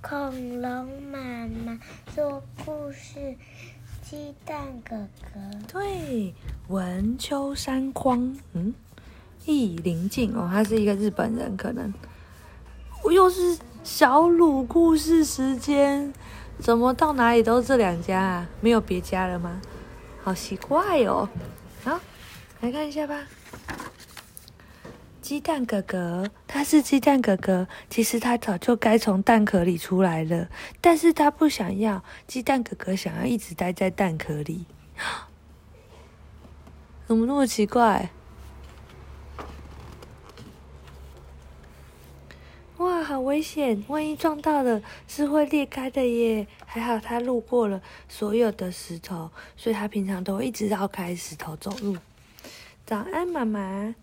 恐龙妈妈说故事，鸡蛋哥哥。对，文秋山匡，嗯，易林静哦，他是一个日本人，可能。我又是小鲁故事时间，怎么到哪里都这两家啊？没有别家了吗？好奇怪哦。好，来看一下吧。鸡蛋哥哥，他是鸡蛋哥哥。其实他早就该从蛋壳里出来了，但是他不想要。鸡蛋哥哥想要一直待在蛋壳里，怎么那么奇怪？哇，好危险！万一撞到了，是会裂开的耶。还好他路过了所有的石头，所以他平常都会一直绕开石头走路。早安，妈妈。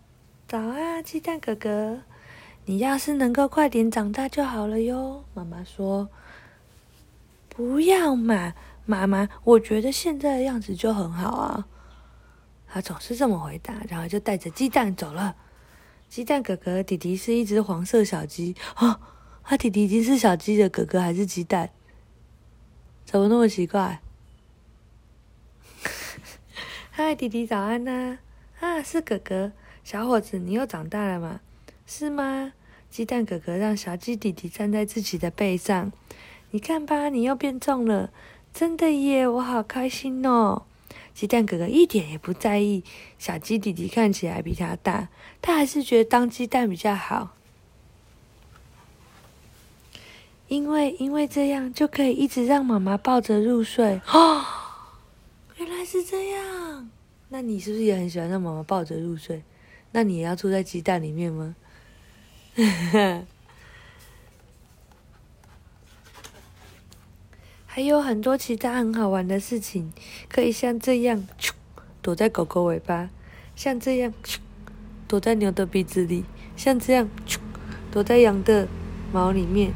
早啊，鸡蛋哥哥，你要是能够快点长大就好了哟。妈妈说：“不要嘛，妈妈，我觉得现在的样子就很好啊。”他总是这么回答，然后就带着鸡蛋走了。鸡蛋哥哥弟弟是一只黄色小鸡哦，他弟弟已经是小鸡的哥哥还是鸡蛋？怎么那么奇怪？嗨，弟弟早安呐！啊，是哥哥。小伙子，你又长大了吗？是吗？鸡蛋哥哥让小鸡弟弟站在自己的背上，你看吧，你又变重了，真的耶！我好开心哦。鸡蛋哥哥一点也不在意小鸡弟弟看起来比他大，他还是觉得当鸡蛋比较好，因为因为这样就可以一直让妈妈抱着入睡。哦，原来是这样，那你是不是也很喜欢让妈妈抱着入睡？那你也要住在鸡蛋里面吗？还有很多其他很好玩的事情，可以像这样躲在狗狗尾巴，像这样躲在牛的鼻子里，像这样躲在羊的毛里面，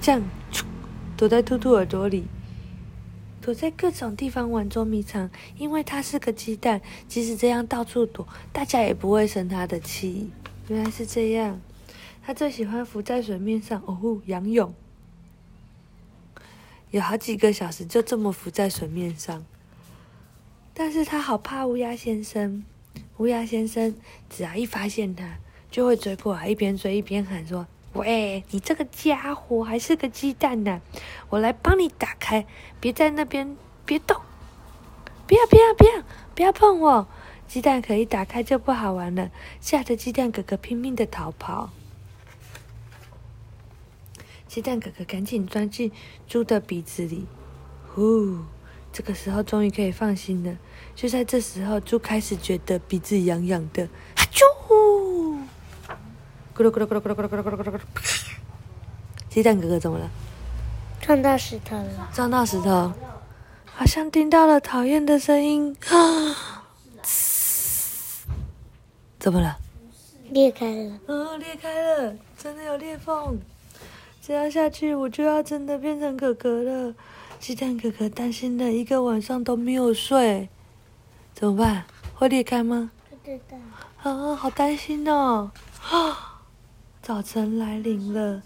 这样躲在兔兔耳朵里。躲在各种地方玩捉迷藏，因为他是个鸡蛋，即使这样到处躲，大家也不会生他的气。原来是这样，他最喜欢浮在水面上哦，仰泳，有好几个小时就这么浮在水面上。但是他好怕乌鸦先生，乌鸦先生只要一发现他，就会追过来，一边追一边喊说。喂，你这个家伙还是个鸡蛋呢！我来帮你打开，别在那边，别动，不要不要不要不要碰我！鸡蛋可以打开就不好玩了，吓得鸡蛋哥哥拼命的逃跑。鸡蛋哥哥赶紧钻进猪的鼻子里，呼，这个时候终于可以放心了。就在这时候，猪开始觉得鼻子痒痒的，哈啾！咕噜咕噜咕噜咕噜咕噜咕噜咕噜咕噜，鸡蛋哥哥怎么了？撞到石头了。撞到石头，好像听到了讨厌的声音。啊！怎么了？裂开了。嗯，裂开了，真的有裂缝。这样下去，我就要真的变成哥哥了。鸡蛋哥哥担心的一个晚上都没有睡，怎么办？会裂开吗？不知道。啊，好担心哦。啊！早晨来临了，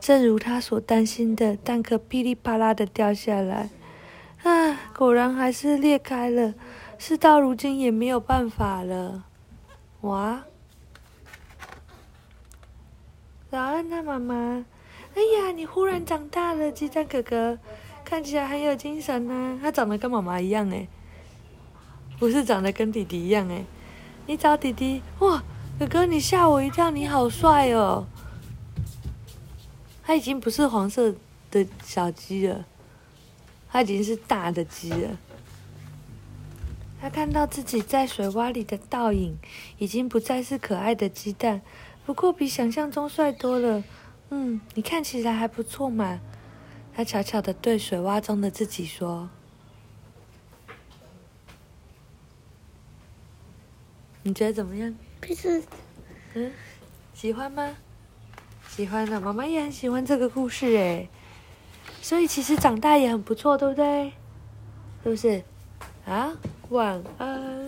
正如他所担心的，蛋壳噼里啪啦的掉下来，啊，果然还是裂开了。事到如今也没有办法了。哇！早安啊，妈妈！哎呀，你忽然长大了，鸡蛋哥哥，看起来很有精神呢、啊。他长得跟妈妈一样哎，不是长得跟弟弟一样哎。你找弟弟哇？哥哥，你吓我一跳！你好帅哦！他已经不是黄色的小鸡了，他已经是大的鸡了。他看到自己在水洼里的倒影，已经不再是可爱的鸡蛋，不过比想象中帅多了。嗯，你看起来还不错嘛。他悄悄的对水洼中的自己说：“你觉得怎么样？”不是，嗯，喜欢吗？喜欢的，妈妈也很喜欢这个故事诶。所以其实长大也很不错，对不对？是不是？啊，晚安。